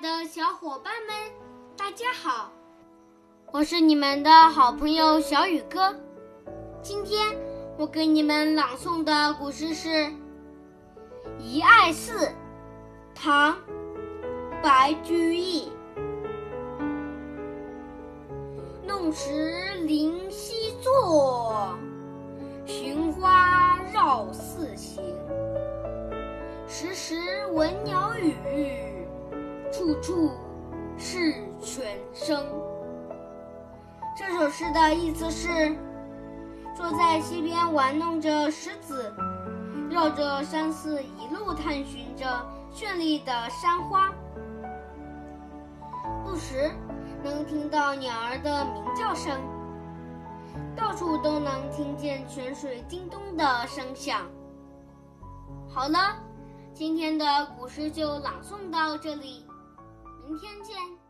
的小伙伴们，大家好！我是你们的好朋友小雨哥。今天我给你们朗诵的古诗是《遗爱寺》，唐·白居易。弄石临溪坐，寻花绕寺行。时时闻鸟语，处处是泉声。这首诗的意思是：坐在溪边玩弄着石子，绕着山寺一路探寻着绚丽的山花，不时能听到鸟儿的鸣叫声，到处都能听见泉水叮咚的声响。好了。今天的古诗就朗诵到这里，明天见。